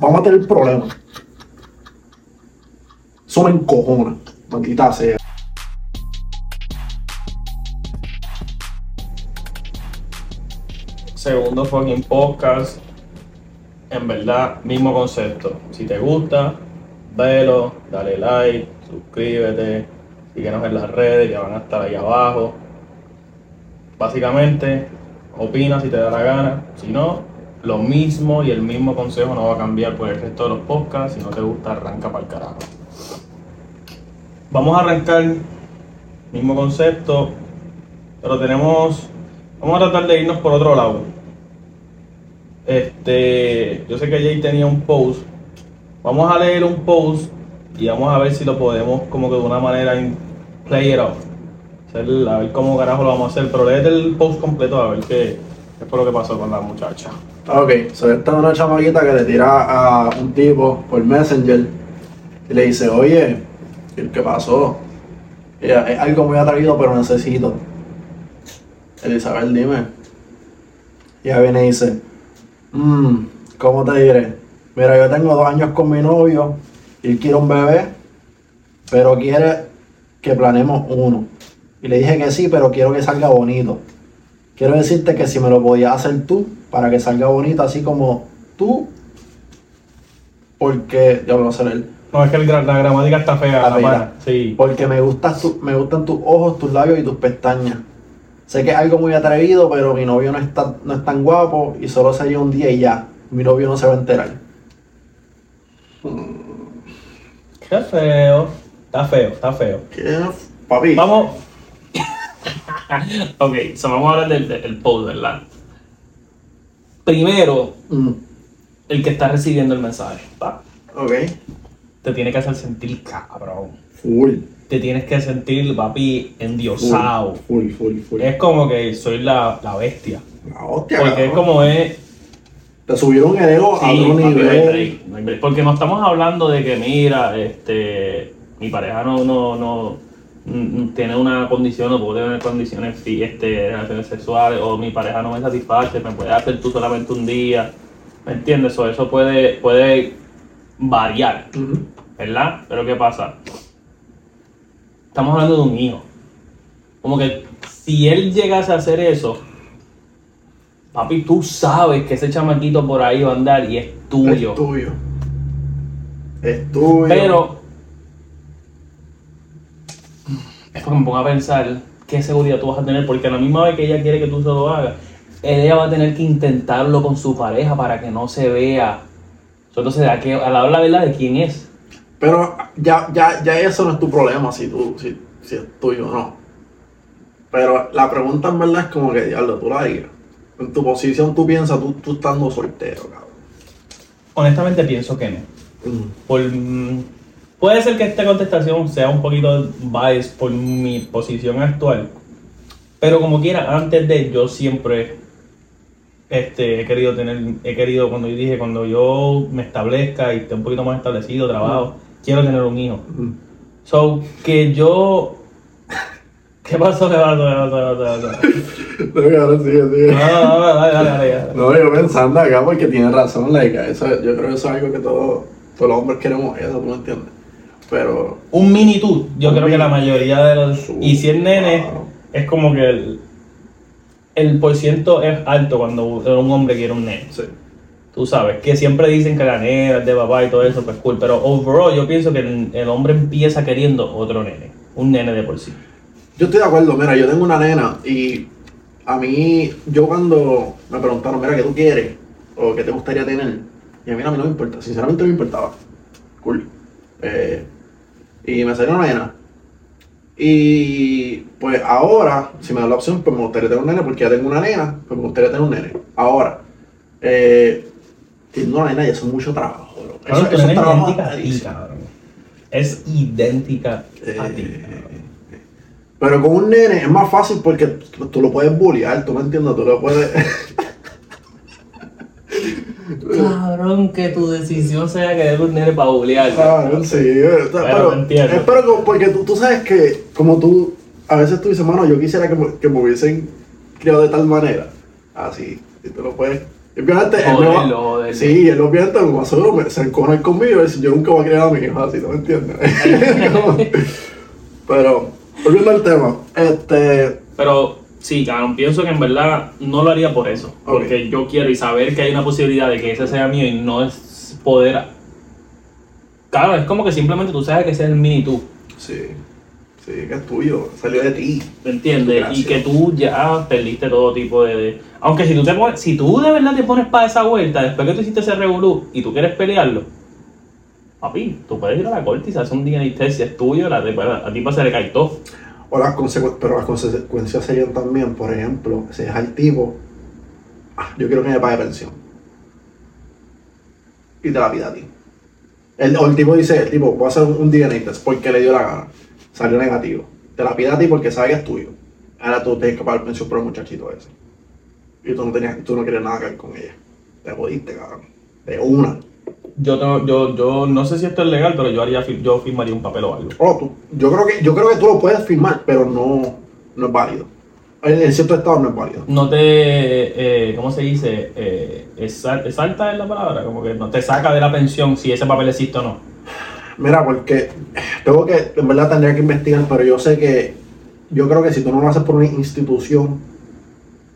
vamos a tener problemas. Eso me encojona, maldita sea. Segundo fucking podcast. En verdad, mismo concepto. Si te gusta, velo, dale like, suscríbete, síguenos en las redes que van a estar ahí abajo. Básicamente, opina si te da la gana. Si no, lo mismo y el mismo consejo no va a cambiar por el resto de los podcasts. Si no te gusta, arranca para el carajo. Vamos a arrancar, mismo concepto, pero tenemos. Vamos a tratar de irnos por otro lado. Este, yo sé que Jay tenía un post. Vamos a leer un post y vamos a ver si lo podemos como que de una manera in- play it off. A ver cómo carajo lo vamos a hacer. Pero léete el post completo a ver qué, qué fue lo que pasó con la muchacha. Ok, so esta es una chamaquita que le tira a un tipo por Messenger y le dice, oye, ¿qué pasó? Ella, es algo muy atrevido, pero necesito. Elizabeth, dime. Y ella viene y dice, mmm, ¿cómo te diré? Mira, yo tengo dos años con mi novio y él quiere un bebé, pero quiere que planeemos uno. Y le dije que sí, pero quiero que salga bonito. Quiero decirte que si me lo podías hacer tú, para que salga bonito, así como tú, porque, ya lo voy a hacer él, No, es que el la gramática está fea, la. Sí. porque me, gustas tu- me gustan tus ojos, tus labios y tus pestañas. Sé que es algo muy atrevido, pero mi novio no está, no es tan guapo y solo sería un día y ya. Mi novio no se va a enterar. Qué feo. Está feo, está feo. ¿Qué? Papi. Vamos. ok, so vamos a hablar del, del post, ¿verdad? Primero, Mm, el que está recibiendo el mensaje. ¿va? ok. Te tiene que hacer sentir cabrón. Full. Te tienes que sentir, papi, endiosado. Full, full, full. Es como que soy la, la bestia. La hostia, Porque es como es. Te subieron el ego a otro nivel. Porque no estamos hablando de que, mira, este, mi pareja no, no, no tiene una condición, no puede tener condiciones este, relaciones sexuales, o mi pareja no me satisface, me puede hacer tú solamente un día. ¿Me entiendes? O eso puede, puede variar. ¿verdad? Pero ¿qué pasa? Estamos hablando de un hijo. Como que si él llegase a hacer eso, papi, tú sabes que ese chamaquito por ahí va a andar y es tuyo. Es tuyo. Es tuyo. Pero es porque me pongo a pensar qué seguridad tú vas a tener, porque a la misma vez que ella quiere que tú se lo hagas, ella va a tener que intentarlo con su pareja para que no se vea. Entonces, a, que, a la hora de la verdad de quién es. Pero ya, ya, ya eso no es tu problema si, tú, si, si es tuyo o no. Pero la pregunta en verdad es como que, diablo, tú la digas. En tu posición tú piensas, tú, tú estando soltero, cabrón. Honestamente pienso que no. Por, puede ser que esta contestación sea un poquito biased por mi posición actual. Pero como quiera, antes de yo siempre este, he querido tener, he querido, cuando yo dije, cuando yo me establezca y esté un poquito más establecido, trabajo, quiero tener un hijo. Mm. So, que yo... ¿Qué pasó? ¿Qué pasó? ¿Qué pasó? ¿Qué pasó? ¿Qué pasó? No, cabrón, sigue, sigue. No, no, no, dale, dale, dale, dale. No, yo pensando acá porque tiene razón, like, eso, yo creo que eso es algo que todos, todos los hombres queremos eso, tú me entiendes. Pero, Un mini tú, yo creo que la mayoría de los... Su- Y si es nene, claro. es como que el, el por ciento es alto cuando un hombre quiere un nene. sí. Tú sabes, que siempre dicen que la nena es de papá y todo eso, pues cool. Pero overall yo pienso que el, el hombre empieza queriendo otro nene. Un nene de por sí. Yo estoy de acuerdo, mira, yo tengo una nena y a mí, yo cuando me preguntaron, mira, ¿qué tú quieres? O ¿qué te gustaría tener? Y a mí, a mí no me importa, sinceramente no me importaba. Cool. Eh, y me salió una nena. Y pues ahora, si me da la opción, pues me gustaría tener un nene porque ya tengo una nena, pues me gustaría tener un nene. Ahora, eh, teniendo una nena ya es mucho trabajo, bro. Tu eso es trabajo idéntica a ti, cabrón. Es idéntica a ti. Cabrón. Pero con un nene es más fácil porque tú lo puedes bullear, tú me entiendes, tú lo puedes... Cabrón, que tu decisión sea querer un nene para bulear. Claro, sí, Pero pero, entiendo. es pero como- porque tú, tú sabes que como tú, a veces tú dices, mano, yo quisiera que me, que me hubiesen criado de tal manera, así, y tú lo puedes Y obviamente él va, joderlo. Sí, él obviamente lo más seguro me, se encojona conmigo y dice, yo nunca voy a criar a mi hijo así, ¿no me entiendes? Pero, volviendo al tema, este, Pero sí, cabrón, pienso que en verdad no lo haría por eso. Porque yo quiero y saber que hay una posibilidad de que ese sea mío y no es poder. Claro, es como que simplemente tú sabes que ese es el mini tú. sí, sí, que es tuyo, salió de ti. ¿Me entiendes? Gracias. Y que tú ya perdiste todo tipo de, de- Aunque si tú te pones, si tú de verdad te pones para esa vuelta, después que tú hiciste ese revolú y tú quieres pelearlo, papi, tú puedes ir a la corte y se hace un DNA test si es tuyo, la, a ti se le cae todo. O las pero las consecuencias serían también, por ejemplo, si deja el tipo, ah, yo quiero que me pague pensión. Y te la pida a ti. El, o el tipo dice, el tipo, voy a hacer un, DNA test porque le dio la gana. Salió negativo. Te la pide a ti porque sabe que es tuyo. Ahora tú tienes que pagar pensión por el muchachito ese. Y tú no tenías, tú no querías nada que ver con ella. Te jodiste, cabrón. De una. Yo, tengo, yo, yo no sé si esto es legal, pero yo haría yo firmaría un papel o algo. Oh, tú- yo creo que, yo creo que tú lo puedes firmar, pero no, no es válido. En, en cierto estado no es válido. No te, eh, ¿cómo se dice? Eh, exal- exalta es la palabra, como que no te saca de la pensión si ese papel existe o no. Mira, porque tengo que, en verdad tendría que investigar, pero yo sé que, yo creo que si tú no lo haces por una institución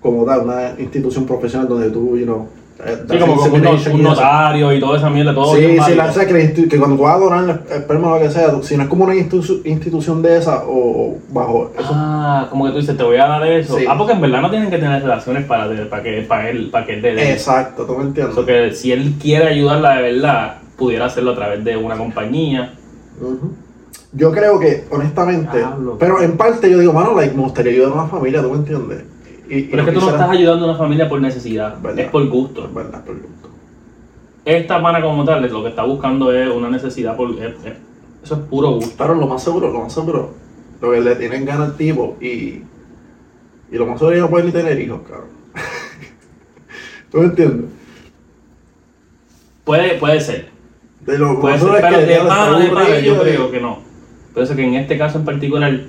como tal, una institución profesional donde tú, you know, eh, Sí, como, como un, no- un notario y toda esa mierda, todo. Sí, sí, la sé que, que cuando tú vas a donar el esperma o lo que sea, si no es como una institu- institución de esa o, o bajo eso. Ah, como que tú dices, te voy a dar eso. Sí. Ah, porque en verdad no tienen que tener relaciones para, para que para él, para que él dé de eso. Exacto, tú me entiendes. So que si él quiere ayudarla de verdad, pudiera hacerlo a través de una compañía. Ujú. Yo creo que, honestamente, pero en parte yo digo, mano, like, me gustaría ayudar a una familia, ¿tú me entiendes? Y- y Pero es que tú no estás ayudando a una familia por necesidad, Verdad. es por gusto. Es verdad, por gusto. Esta pana como tal, lo que está buscando es una necesidad, por, es- es- eso es puro gusto. Claro, lo más seguro, lo más seguro, lo que le tienen ganas al tipo y, y lo más seguro es que no pueden ni tener hijos, cabrón. ¿Tú me entiendes? Puede, puede ser, De lo puede ser, pero de pana, está de pana, yo creo que no. Por eso que en este caso en particular,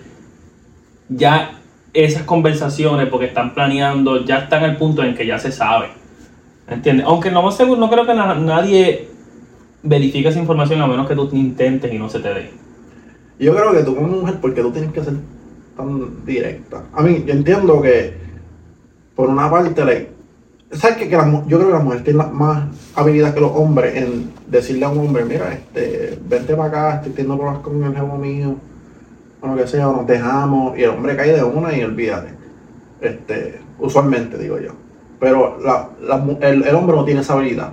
ya esas conversaciones, porque están planeando, ya están al punto en que ya se sabe. ¿Entiendes? Aunque lo más seguro, no creo que na- nadie verifique esa información a menos que tú intentes y no se te dé. Yo creo que tú como mujer, porque tú tienes que ser tan directa? A mí, yo entiendo que, por una parte, ¿sabes qué? Que la yo creo que las mujeres tienen más habilidad que los hombres en decirle a un hombre, mira, este, vente para acá, estoy teniendo problemas con el jefe mío, o lo que sea, o nos dejamos, y el hombre cae de una y olvídate. Este, usualmente, digo yo. Pero la, la el, el hombre no tiene esa habilidad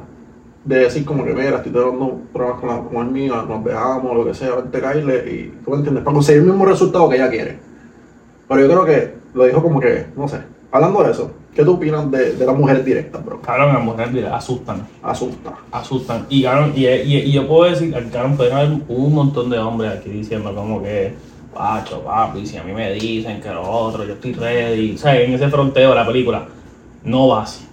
de decir como que mira, estoy teniendo problemas con la mujer mía, nos dejamos, lo que sea, vente caerle y tú me entiendes, para conseguir el mismo resultado que ella quiere. Pero yo creo que lo dijo como que, no sé, hablando de eso, ¿qué tú opinas de, de las mujeres directas, bro? Cabrón, las mujeres mira, asustan. Asusta. asustan. Y, cabrón, y, y, y yo puedo decir, cabrón, pueden haber un montón de hombres aquí diciendo como que, pacho, papi, si a mí me dicen que lo otro, yo estoy ready. O sea, en ese fronteo de la película, no vas.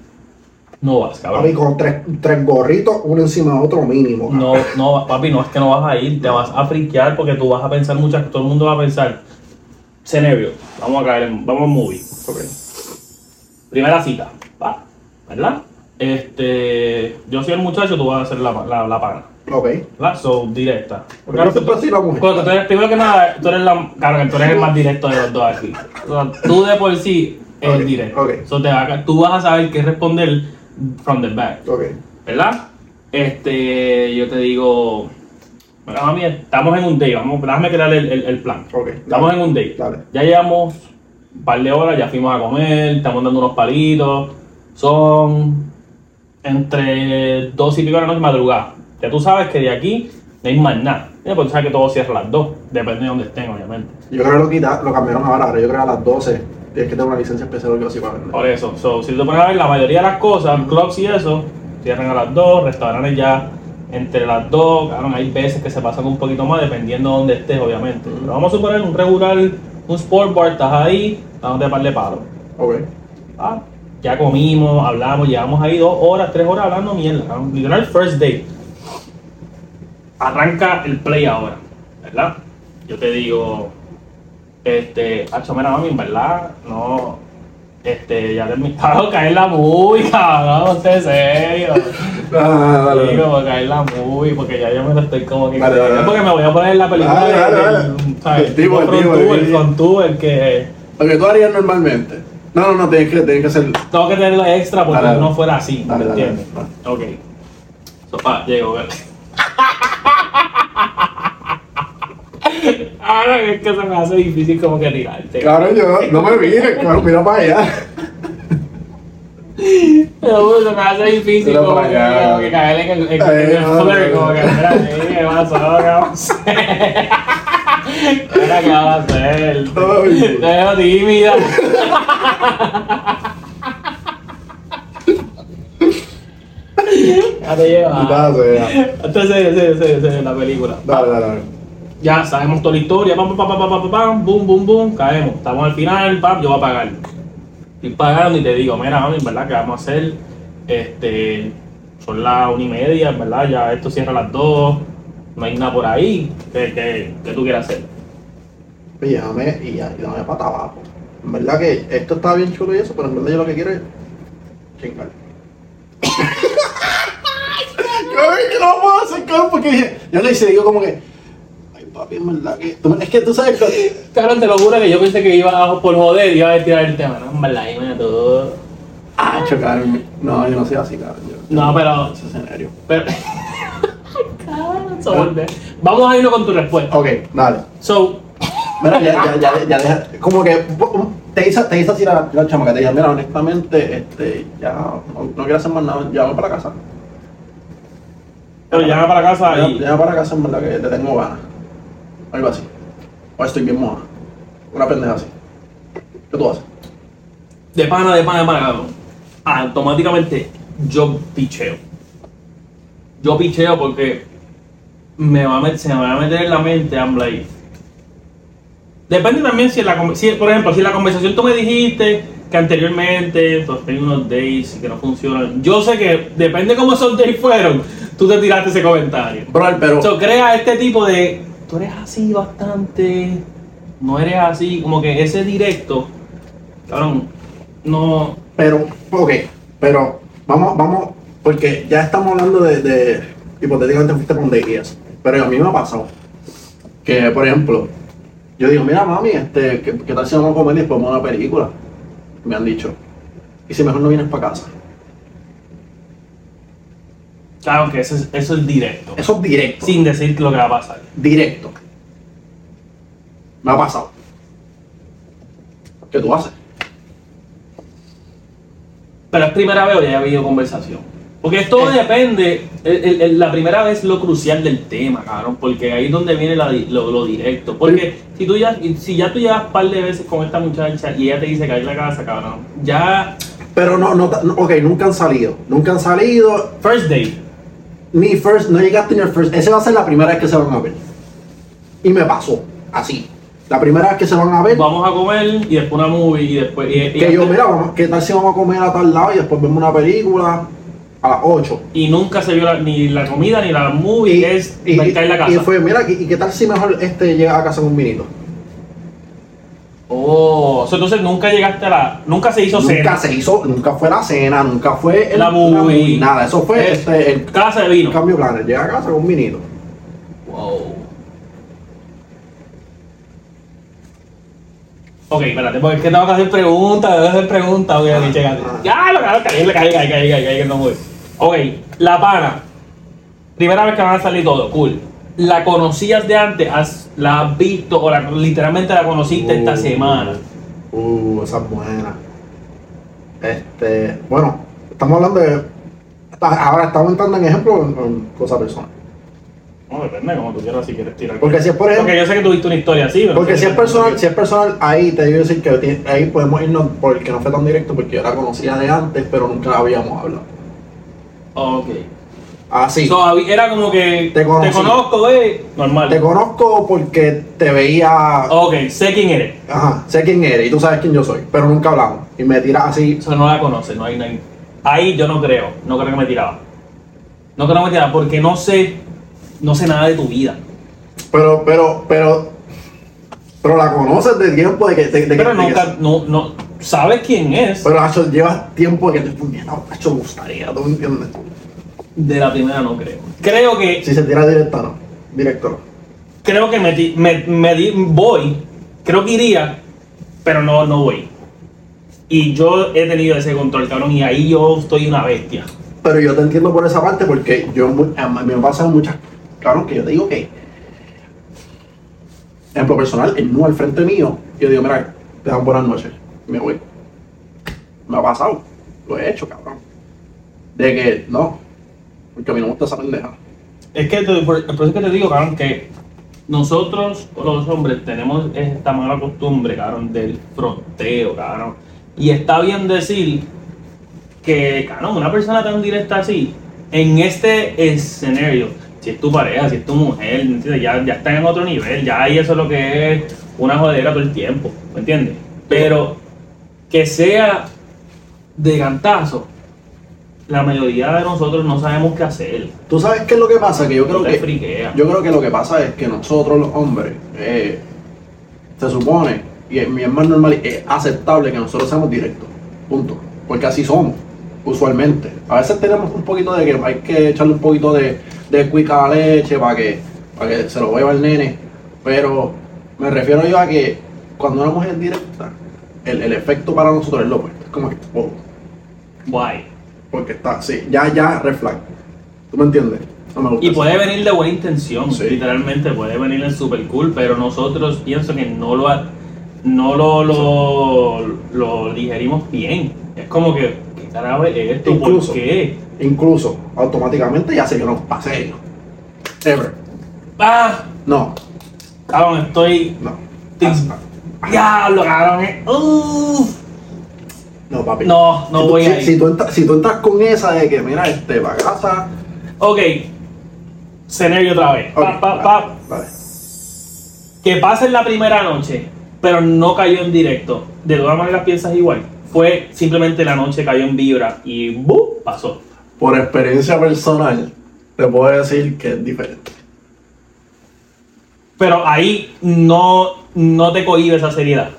No vas, Papi, cabrón. con tres, tres gorritos, uno encima de otro mínimo. No, no, papi, no es que no vas a ir, te vas a friquear porque tú vas a pensar muchas, todo el mundo va a pensar, scenario, vamos a caer en, vamos en movie. Primera cita, va, ¿verdad? Este, yo soy el muchacho, tú vas a ser la, la, la pana. Ok. ¿verdad? So, directa. Porque no la mujer. Porque tú eres, primero que nada, tú eres, la, claro, tú eres el más directo de los dos aquí. O sea, tú de por sí eres Ok, directo. ok. So, te va a- tú vas a saber qué responder from the back, Ok. ¿verdad? Este, yo te digo, mira, mami, estamos en un date, vamos, déjame crear el, el, el plan. Ok. Estamos en un date. Dale. Ya llevamos un par de horas, ya fuimos a comer, estamos dando unos palitos. Son entre dos y pico de la noche madrugada. Ya tú sabes que de aquí no hay más nada. Ya, Porque tú sabes que todo cierra a las dos, depende de dónde estén, obviamente. Yo creo que lo, quita, lo cambiaron ahora, ahora yo creo que a las 12 tienes que tener una licencia especial o algo así para vender. Por eso, so, si tú te pones a ver la mayoría de las cosas, clubs y eso, cierran a las dos, restaurantes ya entre las dos, claro, hay veces que se pasan un poquito más dependiendo de dónde estés, obviamente. Pero vamos a suponer un regular, un sport bar, estás ahí, dándote par de palos. Ok. Ah, ya comimos, hablamos, llevamos ahí dos horas, tres horas hablando mierda. Literal first date. Arranca el play ahora, ¿verdad? Yo te digo, este, hacho, mira, mami, verdad, no. Este, ya terminado caer la movie, cabrón, usted serio. Ah, dale, Sí, dale. como caer la movie, porque ya yo me lo estoy como que. Dale, dale. Porque me voy a poner la película dale, del-. El tipo, el tipo, el tipo. Front Tour, el que. Lo que tú harías normalmente. No, no, no, tienes que, tienes que hacer. Tengo que tenerlo extra porque no fuera así, ¿me entiendes? Ok. Sofá, llego, ¿verdad? Ahora es que se me hace difícil como que tirarte. Claro, yo, no me mires, claro, mira para allá. Pero se me hace difícil Mira como que, como que caer en el, en, Ay, en el no, flirt, no. como que, mira, ¿qué pasó? ¿Qué vamos a hacer? Mira, ¿qué vamos a hacer? Te veo tímida. Ya te lleva. Dale, dale, Entonces, sí, sí, sí, la película. dale, dale. Ya sabemos toda la historia, pam, pam, pam, pam, pam, pam, boom, boom, boom, caemos. Estamos al final, pam, yo voy a pagar. Estoy pagando y te digo, mira, mami, en verdad, ¿qué vamos a hacer? Este, son las una y media, en verdad, ya esto cierra a las dos, no hay nada por ahí. ¿Qué, qué, qué tú quieres hacer? Dame y ya, y dame para abajo. En verdad que esto está bien chulo y eso, pero en verdad yo lo que quiero es chingar. Ay, que no a hacer, porque yo le hice, digo como que, papi, en verdad que, tú- es que tú sabes que, Cabrón, te lo juro que yo pensé que iba a, por joder, iba a tirar el tema, ¿no? En verdad, y me todo. ah, chocarme. No, yo no soy así, cabrón. yo- No, pero. Ese escenario. pero... Cabrón. Vamos a irnos con tu respuesta. Ok, dale. So, Mira, ya, ya, ya, ya deja, como que te hizo, te hizo así la, la chamaca, te dije, mira, honestamente, este, ya no, no quiero hacer más nada, ya voy para casa. pero llama para casa y. ya para casa en verdad que te tengo ganas. Algo así. O estoy bien moja. Una pendeja así. ¿Qué tú haces? De pana, de pana, de pana, cabrón. Automáticamente yo picheo. Yo picheo porque me va a met- se me va a meter en la mente, I'm like. Depende también si, en la, si, por ejemplo, si en la conversación tú me dijiste que anteriormente has tenido unos dates y que no funcionan. Yo sé que depende cómo esos dates fueron, tú te tiraste ese comentario. Brother, pero. Crea este tipo de. Tú eres así bastante. No eres así. Como que ese directo. Cabrón. No. Pero, ok, pero vamos, vamos, porque ya estamos hablando de, de hipotéticamente fuiste con eso. Pero a mí me ha pasado que, por ejemplo, yo digo, mira mami, este, ¿qué, qué tal si vamos a comer y después vamos a una película? Me han dicho. Y si mejor no vienes para casa. Claro que eso es, eso es directo. Eso es directo. Sin decir lo que va a pasar. Directo. Me ha pasado. ¿Qué tú haces? Pero es primera vez o ya ha habido conversación. Porque todo Eh. depende. el- el- el- la primera vez es lo crucial del tema, cabrón. Porque ahí es donde viene la lo, lo directo. Porque si tú ya, si ya tú llevas un par de veces con esta muchacha y ella te dice que hay la casa, cabrón. Ya. Pero no, no, no, ok, nunca han salido. Nunca han salido. First date. Ni first, no llegaste ni al first. Ese va a ser la primera vez que se van a ver. Y me pasó, así. La primera vez que se van a ver, Vamos a comer y después una movie y después. y- y- que yo, mira, vamos, ¿qué tal si vamos a comer a tal lado y después vemos una película a las 8? y nunca se vio la- ni la comida ni la movie, Y, es y, en la casa. y fue, mira, ¿y qué tal si mejor este llega a casa con un vinito? Oh, entonces nunca llegaste a la. Nunca se hizo Nunca cena. se hizo, nunca fue la cena, nunca fue La movie. nada. Eso fue Es este, el Casa de vino. cambio de planes. Llega a casa con un vinito. Wow. Ok, espérate, porque es que tengo que hacer preguntas, que hacer preguntas, ok, ok, chécate. Ya, lo claro, caí, caí, caí, caí, caí, no voy. Ok, la pana. Primera vez que van a salir todo, cool. ¿La conocías de antes? ¿Has- ¿La has visto o la- literalmente la conociste esta Uh, semana? Uh, esa es buena. Este, bueno, estamos hablando de. Ahora estamos entrando en ejemplo en, en cosas personales. No, depende, como tú quieras, si quieres tirar. Porque si es por ejemplo. Porque yo sé que tuviste una historia así, pero Porque no sé si es personal, si es personal, ahí te digo decir que ahí podemos irnos por el que no fue tan directo porque yo la conocía de antes, pero nunca la habíamos hablado. Ok. Así. So, era como que Te conocí. conozco, eh. Normal. te conozco porque te veía. Ok, sé quién eres. Ajá, sé quién eres y tú sabes quién yo soy, pero nunca hablamos. Y me tiras así. Eso no la conoce, no hay, no hay- Ahí yo no creo, no creo que me tiraba. No creo que me tiraba porque no sé, no sé nada de tu vida. Pero, pero, pero. Pero la conoces de tiempo de que. De, de que- Pero de que- nunca, no, no, sabes quién es. Pero, Hacho, llevas tiempo que te Hacho, gustaría, ¿tú me entiendes? De la primera no creo. Creo que, Si se tira directa, no. Directo, no. creo que me, me, me voy, creo que iría, pero no, no voy. Y yo he tenido ese control, cabrón, y ahí yo estoy una bestia. Pero yo te entiendo por esa parte porque yo me pasan muchas. Claro que yo te digo que. Ejemplo personal, el no al frente mío, yo digo, mira, te dan buenas noches, me voy. Me ha pasado, lo he hecho, cabrón. De que no, porque a mí no me gusta esa pendeja. Es que te- por, eso es que te digo, cabrón, que nosotros, los hombres, tenemos esta mala costumbre, cabrón, del fronteo, cabrón. Y está bien decir que, cabrón, una persona tan directa así, en este escenario, si es tu pareja, si es tu mujer. Ya, ya están en otro nivel, ya ahí eso es lo que es una jodera todo el tiempo, ¿me entiendes? Pero que sea de cantazo, la mayoría de nosotros no sabemos qué hacer. ¿Tú sabes qué es lo que pasa? Que yo creo que. friquea. Yo creo que lo que pasa es que nosotros los hombres, eh, se supone, y es, es más normal, es aceptable que nosotros seamos directos. Punto. Porque así somos, usualmente. A veces tenemos un poquito de que hay que echarle un poquito de, de cuica a la leche para que, para que se lo beba el nene. Pero me refiero yo a que cuando una mujer es directa, el, el efecto para nosotros es lo opuesto. Es como que, oh, Guay. Porque está, sí, ya, ya, red flag. ¿Tú me entiendes? No me gusta Y eso. puede venir de buena intención, Sí. literalmente puede venir en super cool, pero nosotros pienso que no lo ha- no lo, lo, lo digerimos bien. Es como que, ¿qué carajo es esto? Incluso. ¿Por qué? Incluso, automáticamente ya sé que no, pa' serio. Ever. Ah, No, cabrón, estoy. no. Diablo, cabrón. eh. No, papi. No, no si tú- voy si, ahí. Si tú, entras, si tú entras con esa de que, mira, este, pa' casa. Ok. Escenario otra vez. Pa, ok, pa, dale, pa. dale. que pasa en la primera noche, pero no cayó en directo, de todas maneras piensas igual. Fue simplemente la noche cayó en vibra y ¡bu! pasó. Por experiencia personal, te puedo decir que es diferente. Pero ahí no, no te cohibe esa seriedad.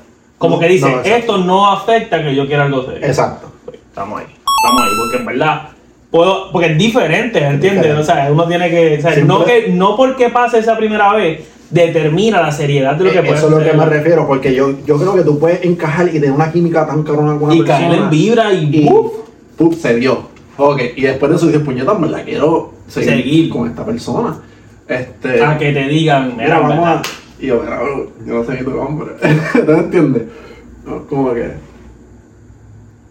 Como que dice, no, esto no afecta que yo quiera algo serio. Exacto. Pues, Estamos ahí, estamos ahí, porque en verdad, puedo, porque es diferente, ¿entiendes? Diferente. O sea, uno tiene que, o sea, Siempre- no, que, no porque pase esa primera vez, determina la seriedad de lo que Eh, puede Eso es lo que me refiero, porque yo, yo creo que tú puedes encajar y tener una química tan cabrona con una Y persona. caer en vibra y, y. ¡pum! se dio. Ok, y después de eso dices, puñeta, en verdad quiero seguir, Seguir. con esta persona. Este, a que te digan, mira, mira, vamos a. Y yo, mira, bro, yo no sé ni tu nombre. ¿No entiendes? No, como que.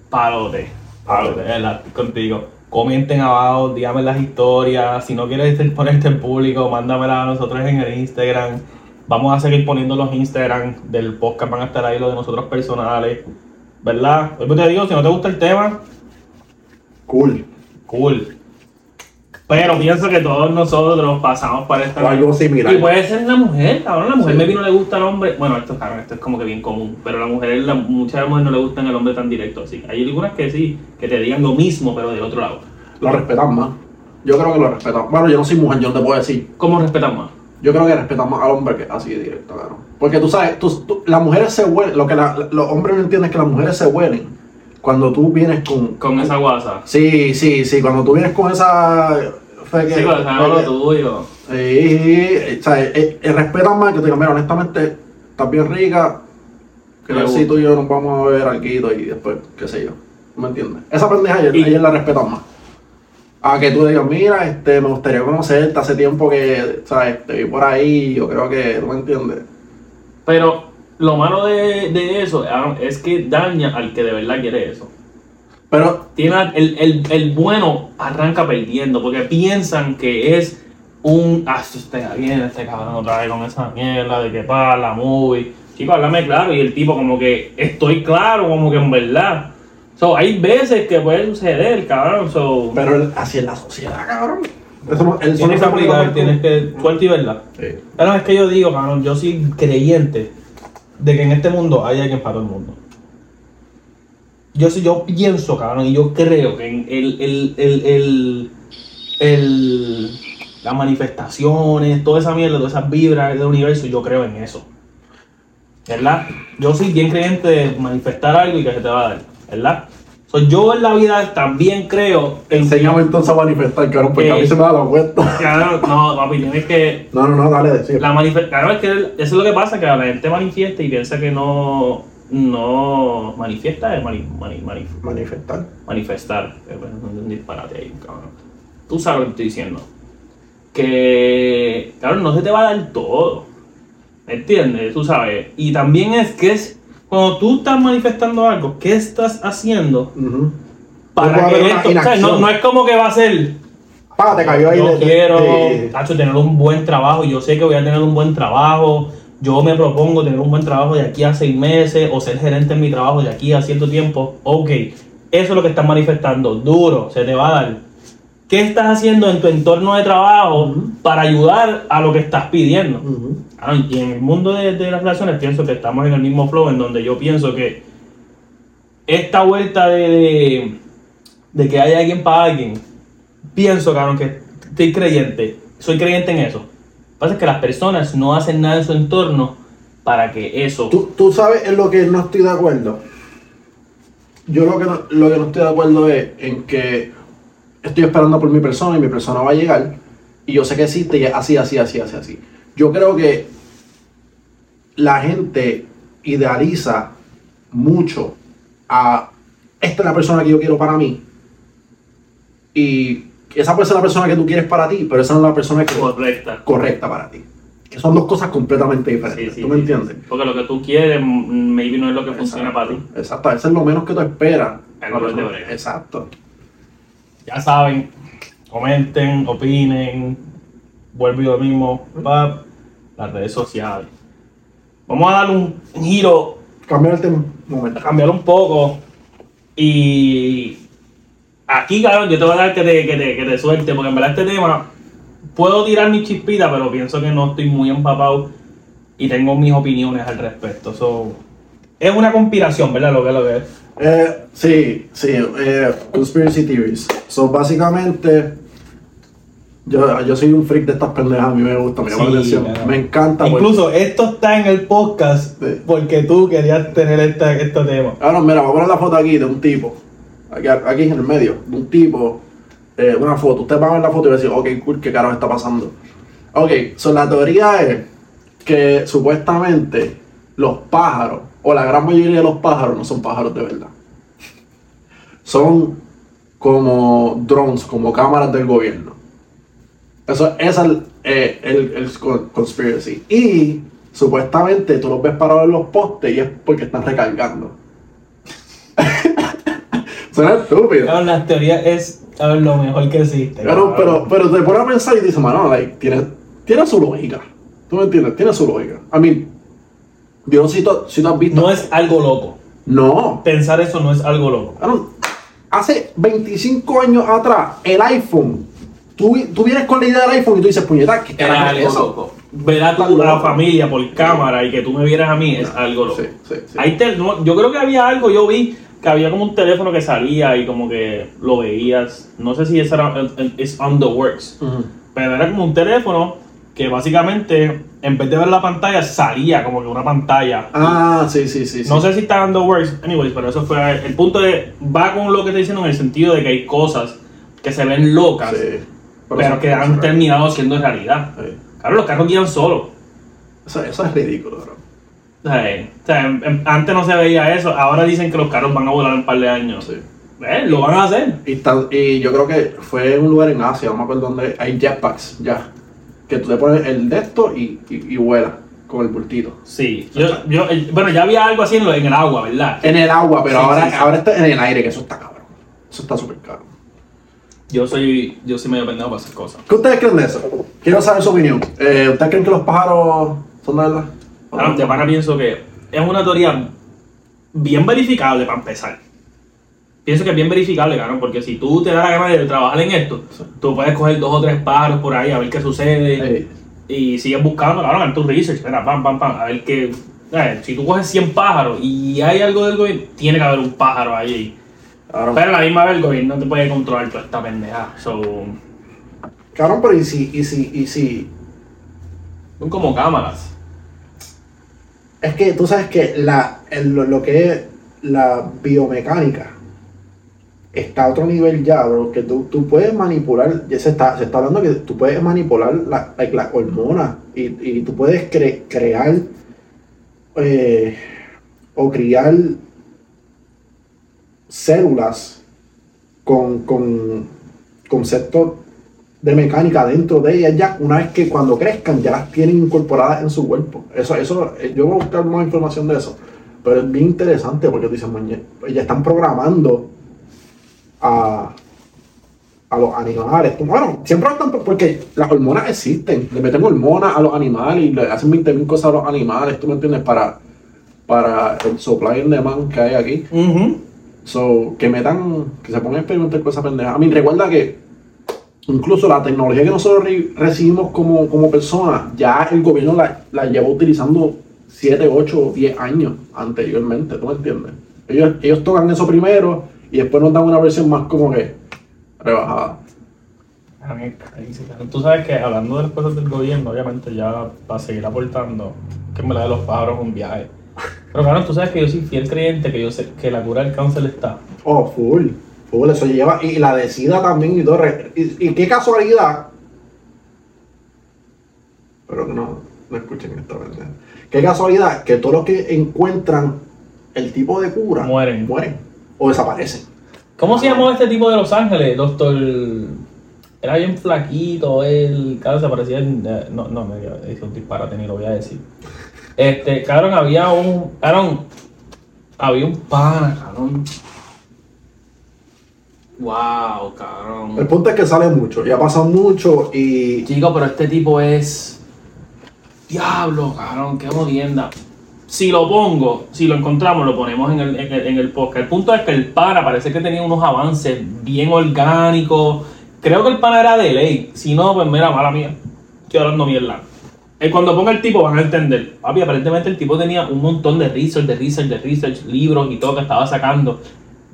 Palote, palote, verdad, estoy contigo. Comenten abajo, dígame las historias. Si no quieres ponerte en público, mándamela a nosotros en el Instagram. Vamos a seguir poniendo los Instagram del podcast, van a estar ahí los de nosotros personales. ¿Verdad? Pues te digo, si no te gusta el tema, Cool. cool. Pero pienso que todos nosotros pasamos por esta. O algo similar. Y puede ser la mujer, cabrón. La mujer Sí. maybe no le gusta al hombre. Bueno, esto, cabrón, esto es como que bien común. Pero la mujer, la, muchas mujeres no le gustan el hombre tan directo así. Hay algunas que sí, que te digan lo mismo, pero del otro lado. Lo respetan más. Yo creo que lo respetan. Bueno, yo no soy mujer, yo no te puedo decir. ¿Cómo respetan más? Yo creo que respetan más al hombre que así de directo, claro. Porque tú sabes, tú- tú- las mujeres se huelen. Lo que la- los hombres no entienden es que las mujeres se huelen cuando tú vienes con. Con esa guasa. Sí, sí, sí, cuando tú vienes con esa. fe que- Sí, fe lo tuyo. Sí, o sea, eh, eh, respetan más que te digan, mira, honestamente, estás bien rica, que ver si tú y yo nos vamos a ver algo y después, qué sé yo. ¿Me entiendes? Esa pendeja ellos, ellos la respetan más. A que tú digas, mira, este, me gustaría conocerte, hace tiempo que, ¿sabes? Te vi por ahí, yo creo que, ¿tú me entiendes? Pero lo malo de, de eso ah, es que daña al que de verdad quiere eso. Pero, Tiene, el, el, el bueno arranca perdiendo porque piensan que es un. Ah, está bien, este cabrón otra vez con esa mierda de que para la movie. Chico, háblame claro. Y el tipo, como que estoy claro, como que en verdad. So, hay veces que puede suceder, cabrón. So, pero así es la sociedad, cabrón. Eso no, tienes que se pone aplicar, tienes que. Suerte y verdad. Sí. Pero es que yo digo, cabrón, yo soy creyente de que en este mundo hay alguien para todo el mundo. Yo sí, yo pienso, cabrón, y yo creo que en el, el, el, el, el- las manifestaciones, toda esa mierda, todas esas vibras del universo, yo creo en eso. ¿verdad? Yo soy bien creyente de manifestar algo y que se te va a dar, ¿verdad? So, yo en la vida también creo en Enséñame entonces a manifestar, cabrón, porque a mí se me da la vuelta. Claro, no, papi, tienes que No, no, no, dale, decir. La claro, es que eso es lo que pasa, que la gente manifiesta y piensa que no, no manifiesta, es mani- mani- mani- Manifestar. manifestar. Bueno, no es un disparate ahí, cabrón. Tú sabes lo que estoy diciendo. Que, claro, no se te va a dar todo. ¿Me entiendes? Tú sabes. Y también es que es, cuando tú estás manifestando algo, ¿qué estás haciendo para que esto, o sea, no, es como que va a ser, Pa, te cayó ahí yo de- quiero de- tacho, tener un buen trabajo, yo sé que voy a tener un buen trabajo, yo me propongo tener un buen trabajo de aquí a seis meses o ser gerente en mi trabajo de aquí a cierto tiempo, ok, eso es lo que estás manifestando, duro, se te va a dar. ¿Qué estás haciendo en tu entorno de trabajo para ayudar a lo que estás pidiendo? Ah, y en el mundo de, de las relaciones pienso que estamos en el mismo flow en donde yo pienso que esta vuelta de, de, de que haya alguien para alguien, pienso, cabrón, que estoy creyente, soy creyente en eso. Lo que pasa es que las personas no hacen nada en su entorno para que eso... ¿Tú, tú sabes en lo que no estoy de acuerdo. Yo lo que no, lo que no estoy de acuerdo es en que estoy esperando por mi persona y mi persona va a llegar y yo sé que existe y es así, así, así, así, así. Yo creo que la gente idealiza mucho a esta es la persona que yo quiero para mí y esa puede ser la persona que tú quieres para ti, pero esa no es la persona que correcta. correcta para ti. Que son dos cosas completamente diferentes. Sí, sí, ¿Tú me sí. entiendes? Porque lo que tú quieres, mm, maybe no es lo que funciona para ti. Exacto, eso es lo menos que tú esperas. Exacto. Ya saben, comenten, opinen, vuelvo yo mismo, pap, las redes sociales. Vamos a dar un un giro Cambiar el tema un momento. cambiar un poco. Y aquí, cabrón, yo te voy a dar que te, que te, que te suelte, porque en verdad este tema puedo tirar mi chispita, pero pienso que no estoy muy empapado y tengo mis opiniones al respecto. So, es una conspiración, ¿verdad? Lo que lo que es. Eh, sí, sí, eh, conspiracy theories. So, básicamente, yo, yo soy un freak de estas pendejas, a mí me gusta, me llama Sí, la atención. claro. Me encanta. pues. Incluso esto está en el podcast Sí. porque tú querías tener este, este tema. Ahora, mira, voy a poner la foto aquí de un tipo. Aquí, aquí en el medio. De un tipo. eh, una foto. Ustedes van a ver la foto y van a decir, ok, cool, ¿qué carajo está pasando? Ok, so la teoría es que supuestamente los pájaros, o la gran mayoría de los pájaros, no son pájaros de verdad. Son como drones, como cámaras del gobierno. Eso esa es el, eh, el, el co- conspiracy. Y supuestamente tú los ves parados en los postes y es porque están recargando. Suena estúpido. Cabrón, la teoría es lo mejor que existe. Pero, cabrón. pero, pero te pones a pensar y dices, mano, like, tiene, tiene su lógica. ¿Tú me entiendes? Tiene su lógica. A mí, yo no sé si tú, si tú has visto. No es algo loco. No. Pensar eso no es algo loco. Hace 25 años atrás, el iPhone. Tú, tú vienes con la idea del iPhone y tú dices, puñeta, ¿qué Era carajo es algo eso? loco. Ver a tu la familia por cámara y que tú me vieras a mí es algo loco. Sí, sí, sí. Ahí te- no, yo creo que había algo, yo vi que había como un teléfono que salía y como que lo veías. No sé si eso era es on the works. Ujú. Pero era como un teléfono que básicamente, en vez de ver la pantalla, salía como que una pantalla. Ah, sí, sí, sí. sí. No sé si está dando works, anyways, pero eso fue el punto de. Va con lo que estoy diciendo en el sentido de que hay cosas que se ven locas, Sí. pero, que han terminado siendo realidad. Sí. Claro, los carros guían solos. Eso, eso es ridículo, bro. O sea, eh, en- en- antes no se veía eso, ahora dicen que los carros van a volar en un par de años. Sí. Eh, lo van a hacer. Y, y yo creo que fue un lugar en Asia, no me acuerdo dónde, hay jetpacks ya. Que tú le pones el de esto y, y, y vuela con el bultito. Sí, yo, yo, el- bueno, ya había algo así en, lo- en el agua, ¿verdad? En el agua, pero Sí, ahora, sí, sí. ahora está en el aire, que eso está cabrón. Eso está súper caro. Yo soy, yo soy medio pendejo para esas cosas. ¿Qué ustedes creen de eso? Quiero saber su opinión. Eh, ¿Ustedes creen que los pájaros son de verdad? Ahora, de pana pienso que es una teoría bien verificable para empezar. Pienso que es bien verificable, cabrón, porque si tú te das la gana de trabajar en esto, tú puedes coger dos o tres pájaros por ahí a ver qué sucede y sigues buscando, cabrón, en tu research, mira, pam, pam, pam, a ver qué. eh, si tú coges 100 pájaros y hay algo del gobierno, tiene que haber un pájaro ahí. cabrón, Pero a la misma vez el gobierno no te puede controlar toda esta pendeja. So, cabrón, pero ¿y si, y si, y si? son como cámaras. Es que tú sabes que la, el- lo que es la biomecánica está a otro nivel ya, bro, que tú, tú puedes manipular, se está, se está hablando que tú puedes manipular la- las hormonas y, y tú puedes cre- crear eh, o criar células con, con conceptos de mecánica dentro de ellas ya una vez que cuando crezcan ya las tienen incorporadas en su cuerpo. Eso, eso, eh, yo voy a buscar más información de eso. Pero es bien interesante porque dicen, "Mañe- ya están programando a, a los animales. Bueno, siempre están, porque las hormonas existen. Le meten hormonas a los animales y le hacen 20.000 cosas a los animales, ¿tú me entiendes? Para, para el supply and demand que hay aquí. Ujú. So, que metan, que se pongan a experimentar con esa pendeja. A mí, recuerda que incluso la tecnología que nosotros re- recibimos como, como personas, ya el gobierno la, la lleva utilizando 7, 8, 10 años anteriormente, ¿tú me entiendes? Ellos, ellos tocan eso primero y después nos dan una versión más como que rebajada. A. Tú sabes que hablando de las cosas del gobierno, obviamente ya para seguir aportando, que en verdad de los pájaros un viaje. Pero claro, tú sabes que yo soy fiel creyente que yo sé que la cura del cáncer está. Oh, full. Full, eso lleva. Y la de SIDA también y todo. re- Y, y qué casualidad. Pero que no, no escuchen esta verdad. Qué casualidad que todos los que encuentran el tipo de cura Mueren. mueren o desaparecen. ¿Cómo se llamó este tipo de Los Ángeles? Doctor. Era bien flaquito, él. Cada se parecía. en- eh, No, no, me hizo un disparate, ni lo voy a decir. Este, cabrón, había un. Cabrón. Había un pana, cabrón. Wow, cabrón. El punto es que sale mucho y ha pasado mucho y. Chico, pero este tipo es. Diablo, cabrón, qué jodienda. Si lo pongo, si lo encontramos, lo ponemos en el, en el, en el podcast. El punto es que el pana parece que tenía unos avances bien orgánicos. Creo que el pana era de ley. Si no, pues mira, mala mía. Estoy hablando mierda. Eh, Cuando ponga el tipo van a entender. Papi, aparentemente el tipo tenía un montón de research, de research, de research, libros y todo que estaba sacando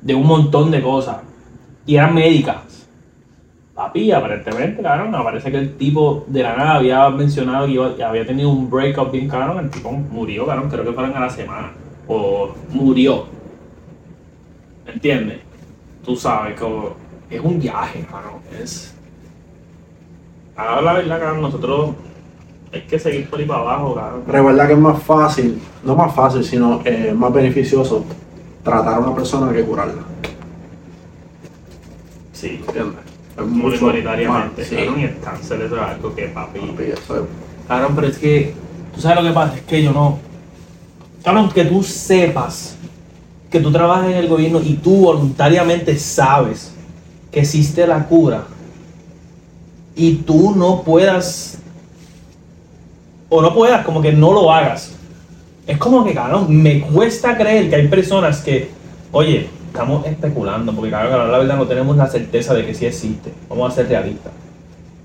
de un montón de cosas. Y eran médicas. Papi, aparentemente, cabrón, aparece que el tipo de la nada había mencionado que iba- que había tenido un breakup bien cabrón, el tipo murió, cabrón, creo que fueron a la semana. O murió. ¿Me entiendes? Tú sabes, como es un viaje, cabrón. Es. Ahora la verdad, cabrón, nosotros hay que seguir por ahí para abajo, cabrón. Recuerda que es más fácil, no más fácil, sino eh, más beneficioso tratar a una persona que curarla. Sí, ¿Entiendes? Mucho monetariamente, sí. cabrón, y el cáncer eso es algo que, papi. Papi, eso es- Cabrón, pero es que. ¿Tú sabes lo que pasa? Es que yo no. Cabrón, que tú sepas que tú trabajas en el gobierno y tú voluntariamente sabes que existe la cura y tú no puedas. O no puedas, como que no lo hagas. Es como que, cabrón, me cuesta creer que hay personas que. Oye, estamos especulando, porque, cabrón, la verdad no tenemos la certeza de que sí existe. Vamos a ser realistas.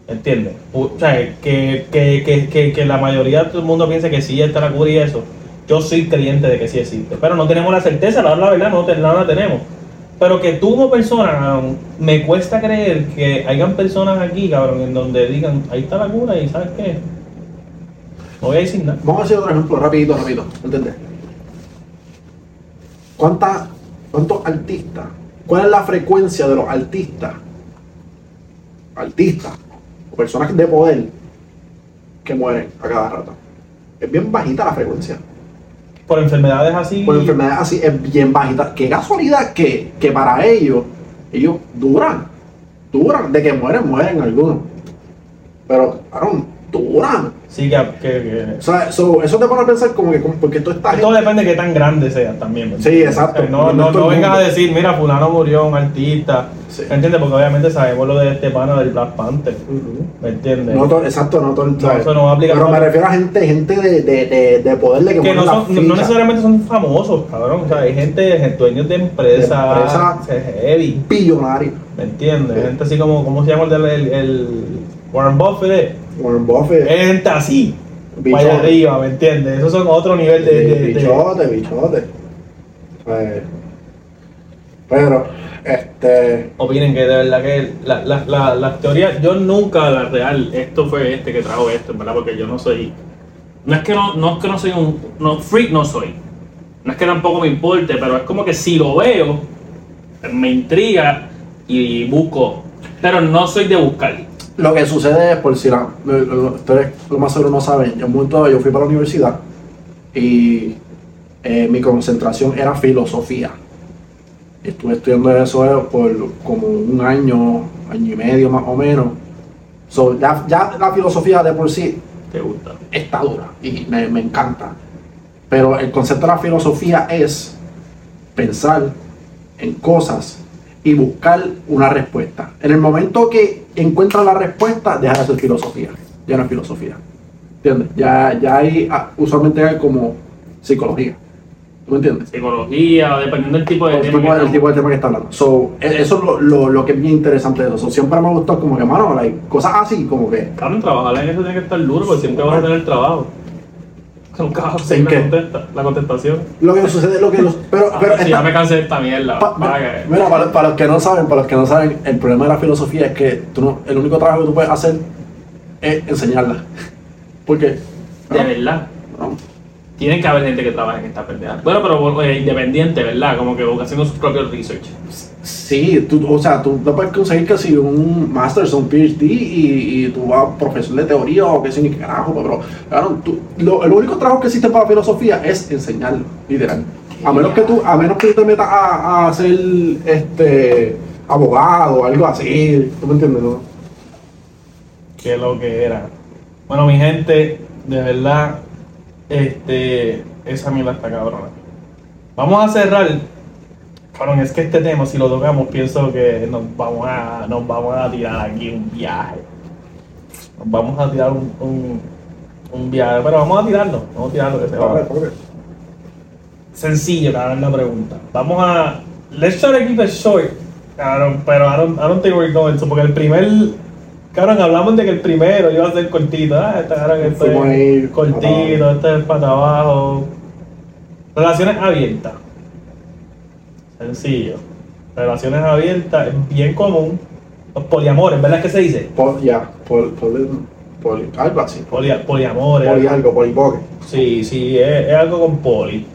¿Entiendes? O sea, que, que, que, que, la mayoría de todo el mundo piense que sí está la cura y eso. Yo soy creyente de que sí existe. Pero no tenemos la certeza, la, la verdad no, la tenemos. Pero que tú como persona, me cuesta creer que hayan personas aquí, cabrón, en donde digan, ahí está la cura y ¿sabes qué? No voy a decir nada. Vamos a hacer otro ejemplo, rapidito, rapidito, ¿entendés? ¿Cuánta, ¿Cuántos artistas? ¿Cuál es la frecuencia de los artistas? Artistas personas de poder que mueren a cada rato. Es bien bajita la frecuencia. Por enfermedades así. Por enfermedades así es bien bajita. Qué casualidad que, que para ellos, ellos duran. Duran. De que mueren, mueren algunos. Pero, Aaron, duran. Sí, que. que, que- O sea, eso, eso te pone a pensar como que como- porque tú estás Todo depende de qué tan grande sea también. ¿me Sí, exacto. O sea, No, No no, no vengas a decir, mira, fulano murió, un artista. Sí. ¿Me entiendes? Porque obviamente sabemos lo de este pana del Black Panther. ¿Me entiendes? No todo, exacto, no todo el No, eso no va a aplicar Pero me refiero a gente, gente de, de, de, de poder de que, que no, son, no- necesariamente son famosos, cabrón. O sea, hay gente, dueños de empresas, De empresas. heavy. Billonarios. ¿Me entiendes? Sí. Gente así como, ¿cómo se llama el, el, el Warren Buffett? Warren Buffett. Gente así. Bichote. Vaya arriba, ¿me entiendes? Esos son otro nivel de. de- de- bichote, bichote. Pues, pero, este. opinen que de verdad que la- la- la- las teorías, yo nunca la real, esto fue este que trajo esto, en verdad, porque yo no soy No es que no, no es que no soy un. No, freak no soy. No es que tampoco me importe, pero es como que si lo veo, me intriga y busco. Pero no soy de buscar. Lo que sucede es, por si la, ustedes lo más seguro no saben, en un momento yo fui para la universidad y eh, mi concentración era filosofía. Estuve estudiando eso eh, por como un año, año y medio más o menos. So, ya, ya la filosofía de por sí ¿Te gusta? está dura y me, me encanta. Pero el concepto de la filosofía es pensar en cosas y buscar una respuesta. En el momento que encuentras la respuesta, deja de ser filosofía. Ya no es filosofía. ¿Entiendes? Ya, ya hay, ah, usualmente hay como psicología. ¿Tú me entiendes? Psicología, dependiendo del tipo de El tema tipo, que el tipo de tema que está hablando. So, e- eso es lo, lo, lo que es bien interesante de eso. So, siempre me gustó como que, mano, like, cosas así, como que, Cabrón, trabajar en eso tiene que estar duro porque siempre vas a tener trabajo. Nunca vas a ¿En la, qué? contesta, la contestación. lo que sucede es lo que... los- pero, pero Ah, sí, esta- ya me cansé de esta mierda. Pa- para mira, para, para los que no saben, para los que no saben, el problema de la filosofía es que tú no, el único trabajo que tú puedes hacer es enseñarla. Porque De verdad. no, Tienen que haber gente que trabaje en esta pendeja. Bueno, pero eh, independiente, ¿verdad? Como que haciendo sus propios research. Sí, tú, o sea, tú no puedes conseguir casi un master's o un PhD y, tú vas profesor de teoría o qué sé ni qué carajo, pero claro, tú, lo, el único trabajo que existe para filosofía es enseñarlo, literal. A menos que tú, a menos que te metas a, a ser este abogado o algo así, ¿tú me entiendes? no? que lo que era. Bueno, mi gente, de verdad, este, esa mierda está cabrona. Vamos a cerrar. Cabrón, es que este tema, si lo tocamos, pienso que nos vamos a, nos vamos a tirar aquí un viaje. Nos vamos a tirar un, un, un viaje, pero vamos a tirarlo, vamos a tirarlo que se va. Sencillo, cabrón, la pregunta. Vamos a. Let's try to keep it short, cabrón, pero I don't, I don't think we're going to, porque el primer. Cabrón, hablamos de que el primero iba a ser cortito. Ah, este cabrón, este es cortito, este es para abajo. Relaciones abiertas. Sencillo. Relaciones abiertas es bien común. Los poliamores, ¿verdad que se dice? Por, ya, por, algo así. Polia- poliamores. Poli algo, polipoque. Sí, sí, es, es algo con poli.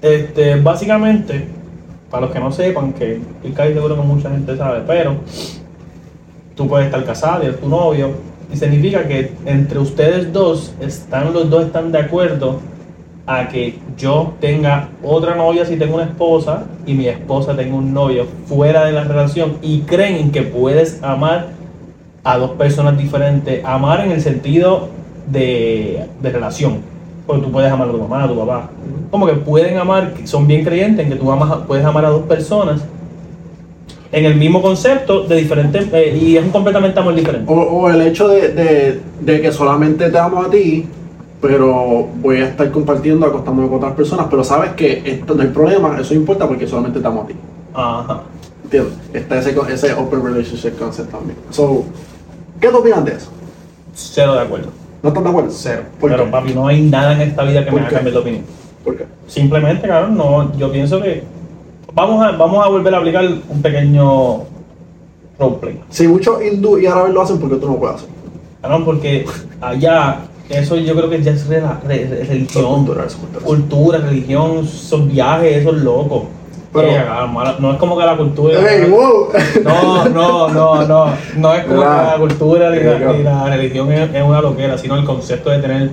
Este, básicamente, para los que no sepan, que estoy casi seguro que mucha gente sabe, pero tú puedes estar casado y es tu novio, y significa que entre ustedes dos están los dos están de acuerdo a que yo tenga otra novia si tengo una esposa y mi esposa tenga un novio fuera de la relación. Y creen en que puedes amar a dos personas diferentes, amar en el sentido de, de relación, porque tú puedes amar a tu mamá, a tu papá, como que pueden amar, son bien creyentes en que tú amas, puedes amar a dos personas en el mismo concepto de diferentes, eh, y es un completamente amor diferente. O, el hecho de, de que solamente te amo a ti, pero voy a estar compartiendo, acostándome con otras personas, pero sabes que esto no hay problema, eso importa porque solamente te amo a ti. Ajá. ¿Entiendes? Está ese, ese open relationship concept también. So, ¿qué tú opinas de eso? Cero de acuerdo. ¿No estás de acuerdo? Cero. ¿Por Pero qué? papi, no hay nada en esta vida que me ¿Por haga cambiar de opinión. ¿Por qué? Simplemente, cabrón, no, yo pienso que vamos a, vamos a volver a aplicar un pequeño roleplay. Si muchos hindú y árabes lo hacen, ¿por qué tú no puedes hacer? Cabrón, porque allá, eso yo creo que ya es re- re- religión, cultura, religión, esos viajes, esos locos. Pero- Eh, no es como que la cultura. ¡Ey, wow! No, no, no, no. No es como que la cultura ni la, ni religión es, es una loquera, sino el concepto de tener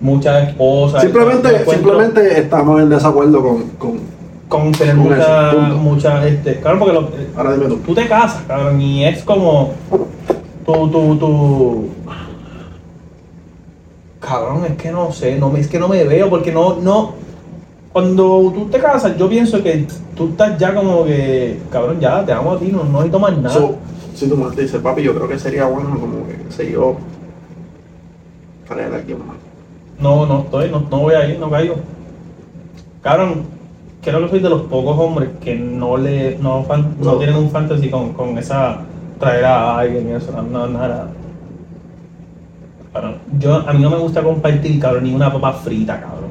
muchas esposas. Simplemente, simplemente estamos en desacuerdo con... con con tener muchas, muchas, este, claro, porque lo- ahora dime tú. tú te casas, cabrón, y es como tú, tú, tú, cabrón, es que no sé, no es que no me veo, porque no, no, cuando tú te casas, yo pienso que tú estás ya como que, cabrón, ya te amo a ti, no, no necesito más nada. So, si tu madre te dice, papi, yo creo que sería bueno como que, sé yo, traer a alguien más. No, no estoy, no, no voy a ir, no caigo. Cabrón, creo que soy de los pocos hombres que no le, no, fan- no No. tienen un fantasy con, con esa traer a alguien y eso, no, no, nada. Cabrón, yo, a mí no me gusta compartir, cabrón, ni una papa frita, cabrón.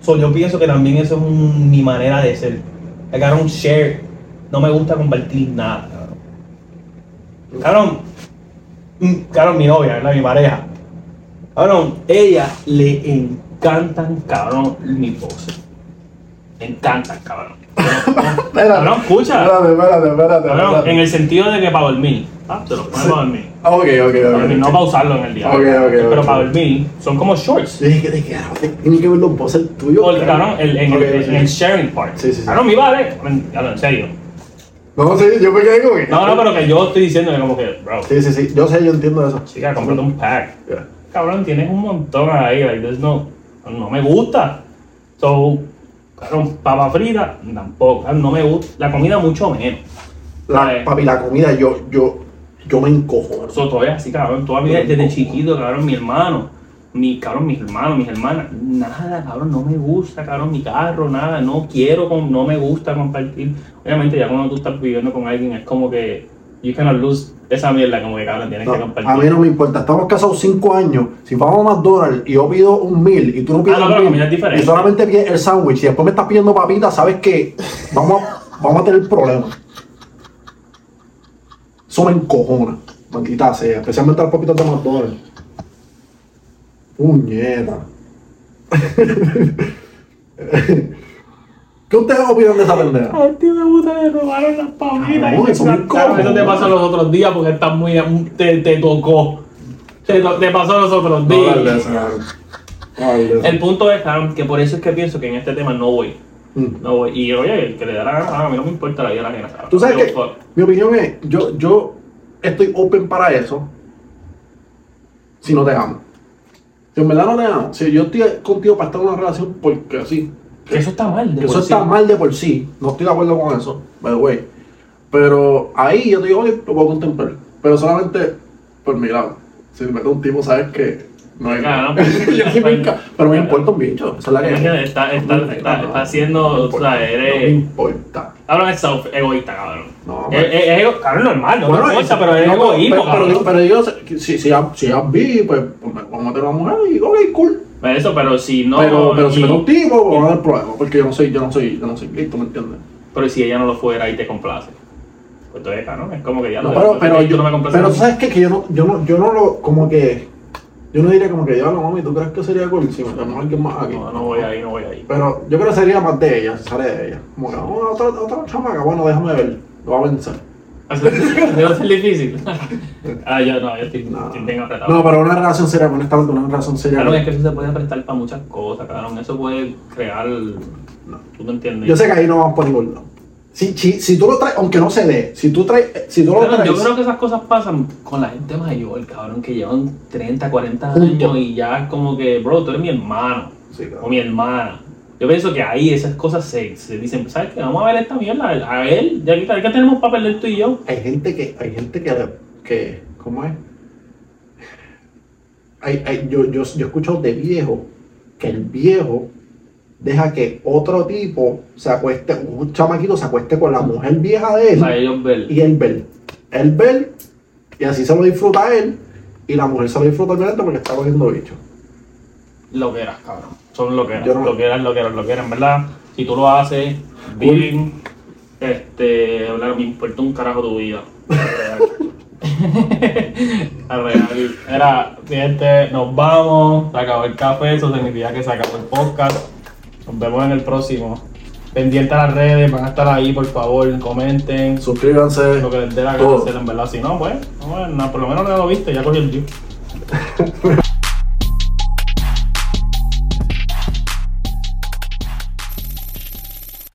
So, yo pienso que también eso es un- mi manera de ser. I share. No me gusta compartir nada, cabrón. Cabrón, mm, cabrón, mi novia, ¿verdad? Mi pareja. Cabrón, ella le encantan, cabrón, mi voz. Me encantan, cabrón. Cabrón, escucha. Espérate, espérate, espérate. Cabrón, espérate. en el sentido de que para dormir. Ah, te lo pones para dormir. Ah, Ok, ok, ok. no para usarlo en el día. Ok, ok, Pero ok. para dormir, son como shorts. Yo dije, ¿qué te quedas? Tiene que ver los voces tuyos. Porque, cabrón, el- en, el, en el sharing part. Sí, sí, sí. Cabrón, mi vale. En serio. No, sí, yo me quedé como que. No, no, pero que yo estoy diciendo que como que, bro, Sí, sí, sí. Yo sé, yo entiendo eso. chica, cómprate un pack. Yeah. Cabrón, tienes un montón ahí, like, no, no me gusta. So, cabrón, papa frita, tampoco, no me gusta. La comida mucho menos. La, papi, la comida, yo, yo, yo me encojo. So, todavía así, cabrón, toda mi vida, desde chiquito, cabrón, mi hermano, mi, cabrón, mis hermanos, mis hermanas, nada, cabrón, no me gusta, cabrón, mi carro, nada, no quiero, con, no me gusta compartir. Obviamente, ya cuando tú estás viviendo con alguien, es como que, you cannot lose esa mierda, como que, cabrón, tienes No, que compartir. a mí no me importa. Estamos casados cinco años. Si vamos a McDonald's y yo pido un mil y tú no pides Ah, no, un mil comida es diferente. y solamente pides el sándwich y después me estás pidiendo papitas, sabes que vamos a, vamos a tener problemas. Eso me encojona. Maldita sea. Especialmente las papitas de McDonald's. Puñeta. ¿Qué ustedes opinan de esa pendeja? A ti me gusta le robaron las papitas. Y eso sacaron. Eso te pasó los otros días porque estás muy. Te, te tocó. Te, te pasó los otros No días. No de eso. el punto es, que por eso es que pienso que en este tema no voy. Mm. No. Y oye, el que le da la gana, a mí no me importa la vida de la gente. Tú sabes Yo, que mi opinión es, yo, yo estoy open para eso si no te amo. Si en verdad no te amo, si yo estoy contigo para estar en una relación porque sí, Que eso está mal. de que eso por está sí. mal de por sí, no estoy de acuerdo con eso, by the way. Pero ahí yo te digo, oye, lo puedo contemplar, pero solamente por mi lado. Si me un tipo, sabes que no hay Claro, pues, Yo sí pero me importa un bicho, esa es la que Está, está, está, haciendo, o sea, No me eres. importa. Cabrón, es self- egoísta, cabrón. No, es, es, es ego- cabrón, normal, no me importa, pero es no, egoísmo, pero, pero, pero yo, si, si, ya, si ya vi, pues, pues me vamos a meter a una mujer y ok, cool. Eso, pero si no. pero pero si me da un tipo, pues va a haber problema, porque yo no soy, yo no soy, yo no soy listo, ¿me entiendes? Pero si ella no lo fuera y te complace. Pues entonces, cabrón, es como que ya No, lo pero, pero, tú yo, no me pero tú sabes qué? que yo no, yo no, yo no lo, como que, yo no diría como que, diablo, mami, ¿tú crees que sería cool si metemos a alguien más aquí? No, no voy ahí, no voy ahí. Pero yo creo que sería más de ella, sale de ella. Como que, oh, otra, otra chamaca, bueno, déjame ver, lo va a vencer. Debe ser difícil. ah, yo no, yo estoy, No. estoy bien apretado. No, pero una relación seria, honestamente, una relación seria. Claro, es que eso se puede prestar para muchas cosas, cabrón. Eso puede crear. ¿Tú me entiendes? Yo sé que ahí no vamos por ningún lado. Si, si, si tú lo traes, aunque no se dé, si tú traes, si tú lo traes. yo creo que esas cosas pasan con la gente mayor, cabrón, que llevan 30, 40 Punto. años y ya es como que, bro, tú eres mi hermano Sí, claro. o mi hermana. Yo pienso que ahí esas cosas se, se dicen, ¿sabes qué? Vamos a ver esta mierda, a ver, ya que, ¿qué tenemos para perder tú y yo? Hay gente que, hay gente que, que ¿cómo es? Hay, hay, yo, yo, yo he escuchado de viejo que el viejo deja que otro tipo se acueste, un chamaquito se acueste con la mujer vieja de él ellos ver. y él ver. Él ver y así se lo disfruta él y la mujer se lo disfruta al porque está cogiendo bicho. Lo que eras, cabrón. Son lo que eras, no- lo que eras, lo que eras, lo que eras, en verdad. Si tú lo haces, bien, este, hablar, me importa un carajo tu vida. Real. Era, gente, nos vamos, se acabó el café, eso significa que se acabó el podcast. Nos vemos en el próximo. Pendiente a las redes, van a estar ahí, por favor, comenten. Suscríbanse. Lo que les dé la gana hacer, en verdad. Si no, pues, no, no, por lo menos no lo viste, ya cogí el view.